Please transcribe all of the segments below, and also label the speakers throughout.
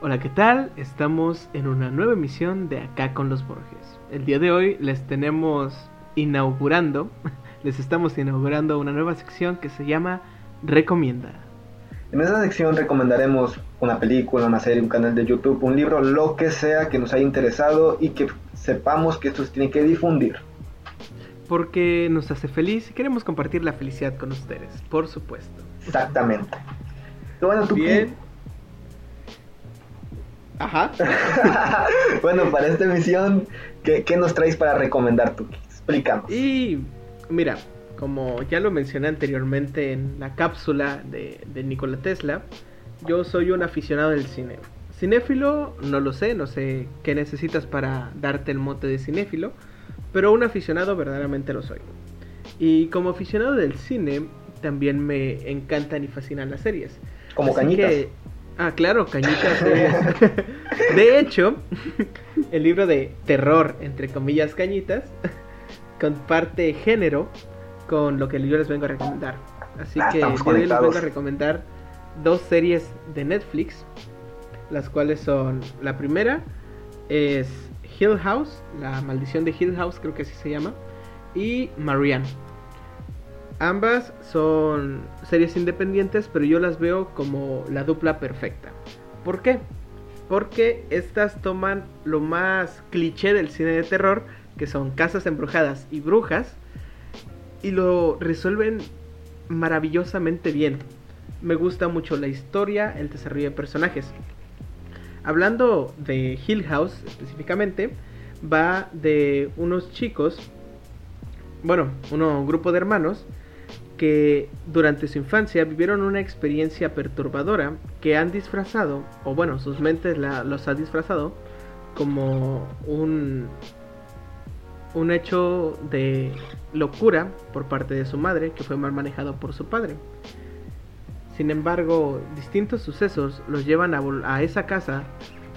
Speaker 1: Hola, ¿qué tal? Estamos en una nueva emisión de Acá con los Borges. El día de hoy les tenemos inaugurando, les estamos inaugurando una nueva sección que se llama Recomienda.
Speaker 2: En esta sección recomendaremos una película, una serie, un canal de YouTube, un libro, lo que sea que nos haya interesado y que sepamos que esto se tiene que difundir.
Speaker 1: Porque nos hace feliz y queremos compartir la felicidad con ustedes, por supuesto.
Speaker 2: Exactamente. Bueno, ¿tú
Speaker 1: Bien. Ajá.
Speaker 2: bueno, para esta emisión, ¿qué, ¿qué, nos traes para recomendar tú? Explícanos.
Speaker 1: Y mira, como ya lo mencioné anteriormente en la cápsula de, de Nikola Tesla, yo soy un aficionado del cine. Cinéfilo, no lo sé, no sé qué necesitas para darte el mote de cinéfilo, pero un aficionado verdaderamente lo soy. Y como aficionado del cine, también me encantan y fascinan las series.
Speaker 2: Como Así cañitas.
Speaker 1: Que, ah, claro, cañitas. De, de hecho, el libro de terror, entre comillas, cañitas, comparte género con lo que yo les vengo a recomendar. Así
Speaker 2: Ah,
Speaker 1: que yo hoy les vengo a recomendar dos series de Netflix, las cuales son la primera es Hill House, la maldición de Hill House creo que así se llama, y Marianne. Ambas son series independientes, pero yo las veo como la dupla perfecta. ¿Por qué? Porque estas toman lo más cliché del cine de terror, que son casas embrujadas y brujas, y lo resuelven maravillosamente bien. Me gusta mucho la historia, el desarrollo de personajes. Hablando de Hill House específicamente, va de unos chicos, bueno, un grupo de hermanos, que durante su infancia vivieron una experiencia perturbadora que han disfrazado, o bueno, sus mentes los ha disfrazado como un, un hecho de locura por parte de su madre, que fue mal manejado por su padre. Sin embargo, distintos sucesos los llevan a esa casa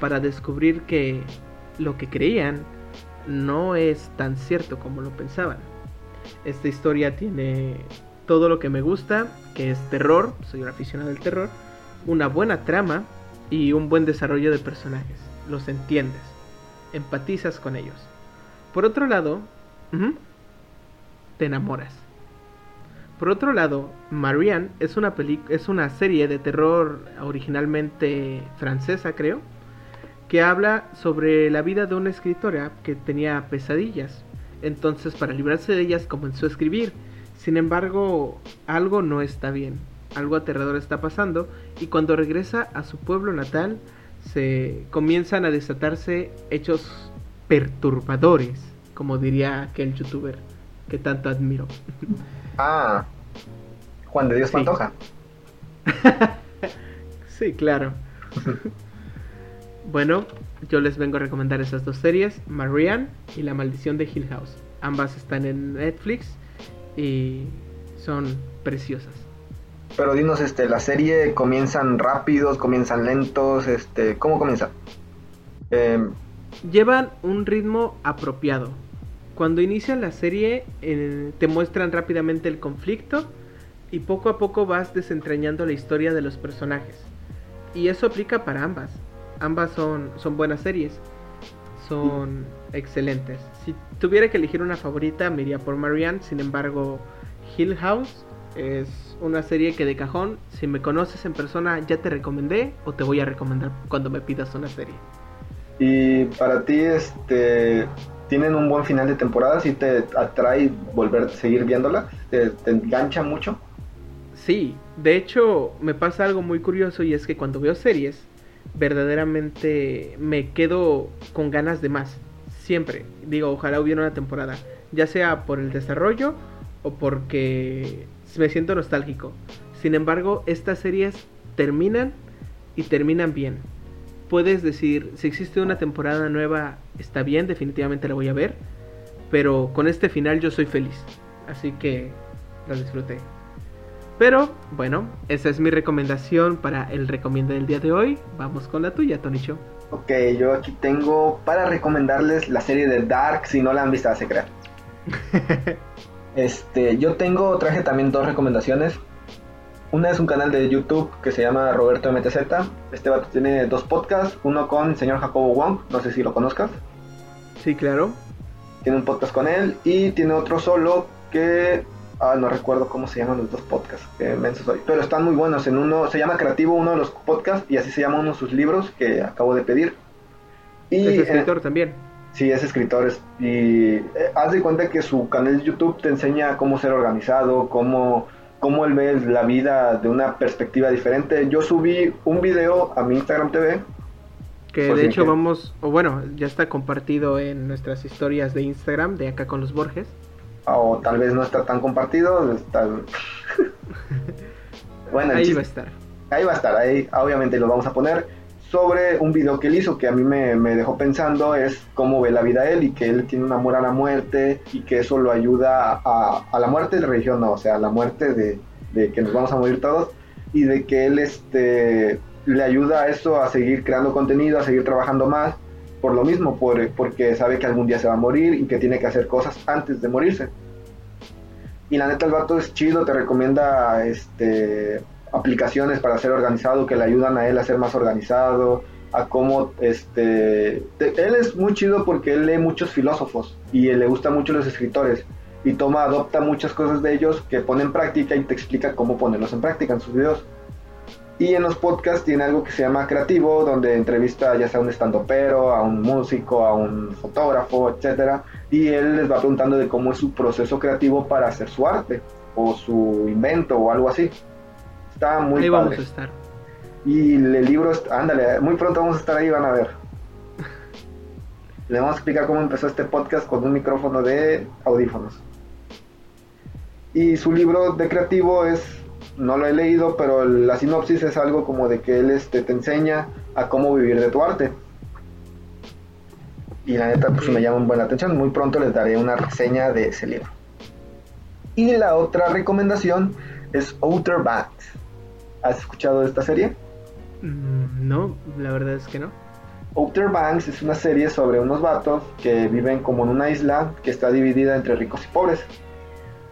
Speaker 1: para descubrir que lo que creían no es tan cierto como lo pensaban. Esta historia tiene todo lo que me gusta, que es terror, soy un aficionado del terror, una buena trama y un buen desarrollo de personajes. Los entiendes, empatizas con ellos. Por otro lado, te enamoras. Por otro lado, Marianne es una, es una serie de terror originalmente francesa, creo, que habla sobre la vida de una escritora que tenía pesadillas. Entonces, para librarse de ellas, comenzó a escribir. Sin embargo, algo no está bien, algo aterrador está pasando y cuando regresa a su pueblo natal se comienzan a desatarse hechos perturbadores, como diría aquel youtuber que tanto admiro.
Speaker 2: Ah, Juan de Dios
Speaker 1: Sí.
Speaker 2: Pantoja.
Speaker 1: sí, claro. bueno, yo les vengo a recomendar esas dos series, Marianne y La Maldición de Hill House. Ambas están en Netflix y son preciosas.
Speaker 2: Pero dinos, este, la serie comienzan rápidos, comienzan lentos, este, ¿cómo comienza? Eh,
Speaker 1: Llevan un ritmo apropiado. Cuando inician la serie eh, te muestran rápidamente el conflicto y poco a poco vas desentrañando la historia de los personajes. Y eso aplica para ambas. Ambas son, son buenas series. Son excelentes. Si tuviera que elegir una favorita me iría por Marianne. Sin embargo, Hill House es una serie que de cajón, si me conoces en persona ya te recomendé o te voy a recomendar cuando me pidas una serie.
Speaker 2: y para ti, este, ¿tienen un buen final de temporada? ¿Si te atrae volver a seguir viéndola? ¿Te, te engancha mucho?
Speaker 1: Sí, de hecho me pasa algo muy curioso y es que cuando veo series, verdaderamente me quedo con ganas de más. Siempre. Digo, ojalá hubiera una temporada. Ya sea por el desarrollo o porque me siento nostálgico. Sin embargo, estas series terminan y terminan bien. Puedes decir, si existe una temporada nueva, está bien, definitivamente la voy a ver. Pero con este final yo soy feliz. Así que la disfruté. Pero bueno, esa es mi recomendación para el recomienda del día de hoy. Vamos con la tuya, Tonicho.
Speaker 2: Ok, yo aquí tengo para recomendarles la serie de Dark, si no la han visto, hace creer. Este, yo tengo, traje también dos recomendaciones. Una es un canal de YouTube que se llama Roberto MTZ. Este vato tiene dos podcasts, uno con el señor Jacobo Wong, no sé si lo conozcas.
Speaker 1: Sí, claro.
Speaker 2: Tiene un podcast con él y tiene otro solo que ah, no recuerdo cómo se llaman los dos podcasts, qué menso soy. Pero están muy buenos. En uno se llama Creativo uno de los podcasts y así se llama uno de sus libros que acabo de pedir.
Speaker 1: Y es
Speaker 2: eh,
Speaker 1: escritor también.
Speaker 2: Sí, es escritor. es- y eh, haz de cuenta que su canal de YouTube te enseña cómo ser organizado, cómo, cómo él ve la vida de una perspectiva diferente. Yo subí un video a mi Instagram TV.
Speaker 1: Que
Speaker 2: Por
Speaker 1: de hecho
Speaker 2: que-
Speaker 1: vamos, o bueno, ya está compartido en nuestras historias de Instagram de acá con los Borges.
Speaker 2: O tal vez no está tan compartido. está- bueno,
Speaker 1: Ahí va a estar.
Speaker 2: ahí va a estar, ahí obviamente lo vamos a poner sobre un video que él hizo que a mí me, me dejó pensando es cómo ve la vida él y que él tiene un amor a la muerte y que eso lo ayuda a, a la muerte de religión, no, o sea, a la muerte de, de que nos vamos a morir todos y de que él este, le ayuda a eso a seguir creando contenido, a seguir trabajando más por lo mismo, por, porque sabe que algún día se va a morir y que tiene que hacer cosas antes de morirse. Y la neta el vato es chido, te recomienda este aplicaciones para ser organizado que le ayudan a él a ser más organizado, a cómo este te- él es muy chido porque él lee muchos filósofos y le gusta mucho los escritores y toma adopta muchas cosas de ellos que pone en práctica y te explica cómo ponerlos en práctica en sus videos. Y en los podcasts tiene algo que se llama creativo, donde entrevista ya sea a un estandopero, a un músico, a un fotógrafo, etcétera, y él les va preguntando de cómo es su proceso creativo para hacer su arte o su invento o algo así. Está muy
Speaker 1: Ahí
Speaker 2: padre.
Speaker 1: vamos a estar.
Speaker 2: Y el libro, ándale, muy pronto vamos a estar ahí, van a ver. Le vamos a explicar cómo empezó este podcast con un micrófono de audífonos. Y su libro de creativo es, no lo he leído, pero la sinopsis es algo como de que él este, te enseña a cómo vivir de tu arte. Y la neta, pues me llama un buena atención. Muy pronto les daré una reseña de ese libro. Y la otra recomendación es Outer Banks. ¿Has escuchado de esta serie?
Speaker 1: Mm, No, la verdad es que no.
Speaker 2: Outer Banks es una serie sobre unos vatos que viven como en una isla que está dividida entre ricos y pobres.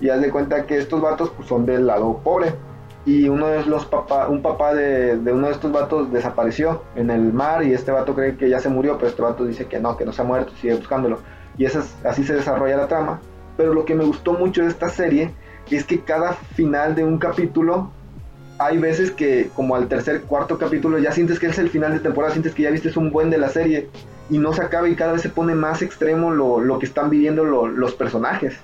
Speaker 2: Y haz de cuenta que estos vatos pues, son del lado pobre. Y uno de los papá, un papá de, de uno de estos vatos desapareció en el mar y este vato cree que ya se murió, pero este vato dice que no, que no se ha muerto, sigue buscándolo. Y esa es- así se desarrolla la trama. Pero lo que me gustó mucho de esta serie es que cada final de un capítulo hay veces que como al tercer, cuarto capítulo ya sientes que es el final de temporada, sientes que ya viste un buen de la serie y no se acaba y cada vez se pone más extremo lo, lo que están viviendo lo- los personajes.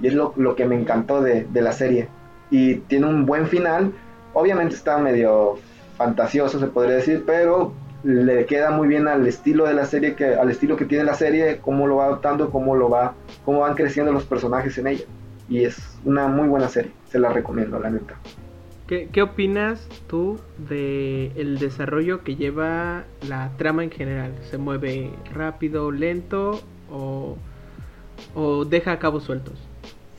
Speaker 2: Y es lo, lo que me encantó de, de la serie. Y tiene un buen final. Obviamente está medio fantasioso, se podría decir, pero le queda muy bien al estilo de la serie, que, al estilo que tiene la serie, cómo lo va adoptando, cómo lo va, cómo van creciendo los personajes en ella. Y es una muy buena serie, se la recomiendo, la neta.
Speaker 1: ¿Qué, qué opinas tú de el desarrollo que lleva la trama en general? ¿Se mueve rápido, lento o, o deja cabos sueltos?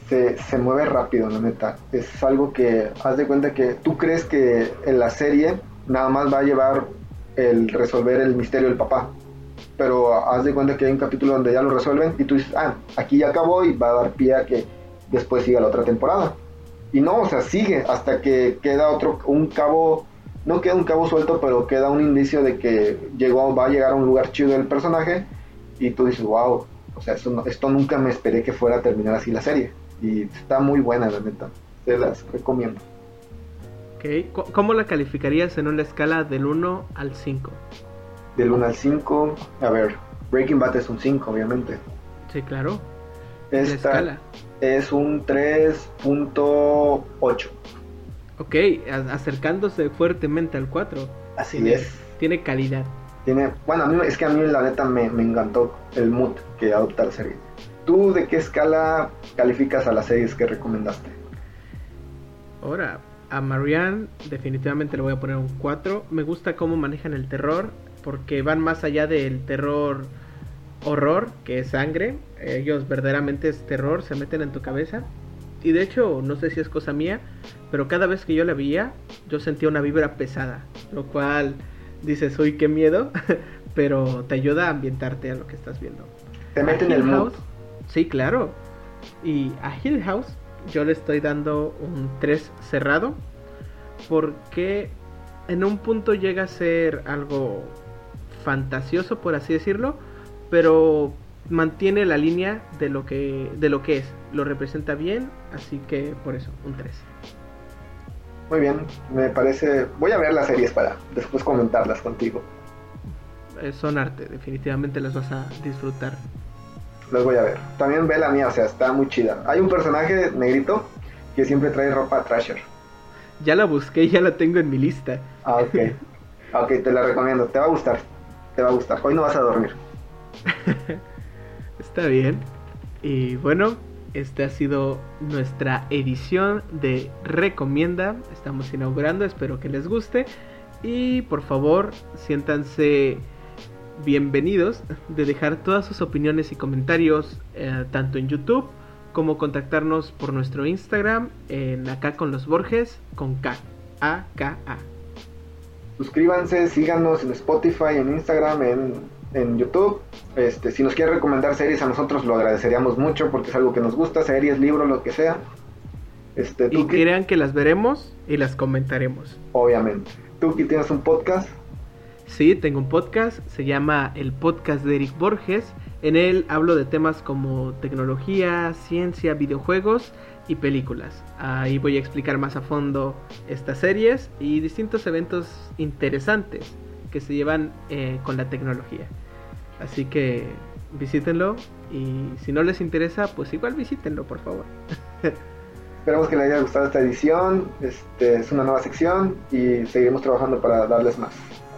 Speaker 2: Se, se mueve rápido, la neta. Es algo que haz de cuenta que tú crees que en la serie nada más va a llevar el resolver el misterio del papá. Pero haz de cuenta que hay un capítulo donde ya lo resuelven y tú dices, ah, aquí ya acabó y va a dar pie a que después siga la otra temporada. Y no, o sea, sigue hasta que queda otro, un cabo, no queda un cabo suelto, pero queda un indicio de que llegó, va a llegar a un lugar chido el personaje y tú dices, wow, o sea, esto, esto nunca me esperé que fuera a terminar así la serie. Y está muy buena, la neta. Te las recomiendo.
Speaker 1: Ok, ¿Cu- ¿Cómo la calificarías en una escala del 1 al 5?
Speaker 2: Del 1 al 5, a ver, Breaking Bad es un 5, obviamente.
Speaker 1: Sí, claro. La
Speaker 2: Esta
Speaker 1: escala.
Speaker 2: es un 3.8.
Speaker 1: Ok, acercándose fuertemente al 4.
Speaker 2: Así
Speaker 1: Tiene-
Speaker 2: es.
Speaker 1: Tiene calidad.
Speaker 2: Tiene, bueno, a mí, es que a mí la neta me, me encantó el mood que adopta la serie. ¿Tú de qué escala calificas a las series que recomendaste?
Speaker 1: Ahora, a Marianne definitivamente le voy a poner un 4. Me gusta cómo manejan el terror, porque van más allá del terror horror, que es sangre. Ellos verdaderamente es terror, se meten en tu cabeza. Y de hecho, no sé si es cosa mía, pero cada vez que yo la veía, yo sentía una vibra pesada, lo cual dices, uy, qué miedo, pero te ayuda a ambientarte a lo que estás viendo.
Speaker 2: Te mete en el mood.
Speaker 1: Sí, claro. Y a Hill House yo le estoy dando un 3 cerrado. porque en un punto llega a ser algo fantasioso, por así decirlo, pero mantiene la línea de lo que de lo que es, lo representa bien, así que por eso un 3.
Speaker 2: Muy bien, me parece, voy a ver las series para después comentarlas contigo.
Speaker 1: Eh, son arte, definitivamente las vas a disfrutar.
Speaker 2: Las voy a ver. También ve la mía, o sea, está muy chida. Hay un personaje negrito que siempre trae ropa trasher.
Speaker 1: Ya la busqué ya la tengo en mi lista.
Speaker 2: Ah, ok. ok, te la recomiendo. Te va a gustar. Te va a gustar. Hoy no vas a dormir.
Speaker 1: Está bien. Y bueno, esta ha sido nuestra edición de Recomienda. Estamos inaugurando, espero que les guste. Y por favor, siéntanse bienvenidos de dejar todas sus opiniones y comentarios eh, tanto en YouTube como contactarnos por nuestro Instagram en acá con los Borges con K A K A.
Speaker 2: Suscríbanse, síganos en Spotify, en Instagram, en, en YouTube. Este, si nos quieren recomendar series a nosotros lo agradeceríamos mucho porque es algo que nos gusta, series, libros, lo que sea.
Speaker 1: Este, y crean que las veremos y las comentaremos.
Speaker 2: Obviamente. ¿Tú que tienes un podcast?
Speaker 1: Sí, tengo un podcast, se llama El Podcast de Eric Borges. En él hablo de temas como tecnología, ciencia, videojuegos y películas. Ahí voy a explicar más a fondo estas series y distintos eventos interesantes que se llevan eh, con la tecnología. Así que visítenlo y si no les interesa, pues igual visítenlo, por favor.
Speaker 2: Esperamos que les haya gustado esta edición. Este es una nueva sección y seguiremos trabajando para darles más.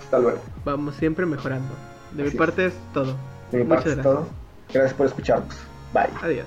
Speaker 2: Hasta luego.
Speaker 1: Vamos siempre mejorando. De mi parte es todo.
Speaker 2: De mi parte es todo. Gracias por escucharnos. Bye.
Speaker 1: Adiós.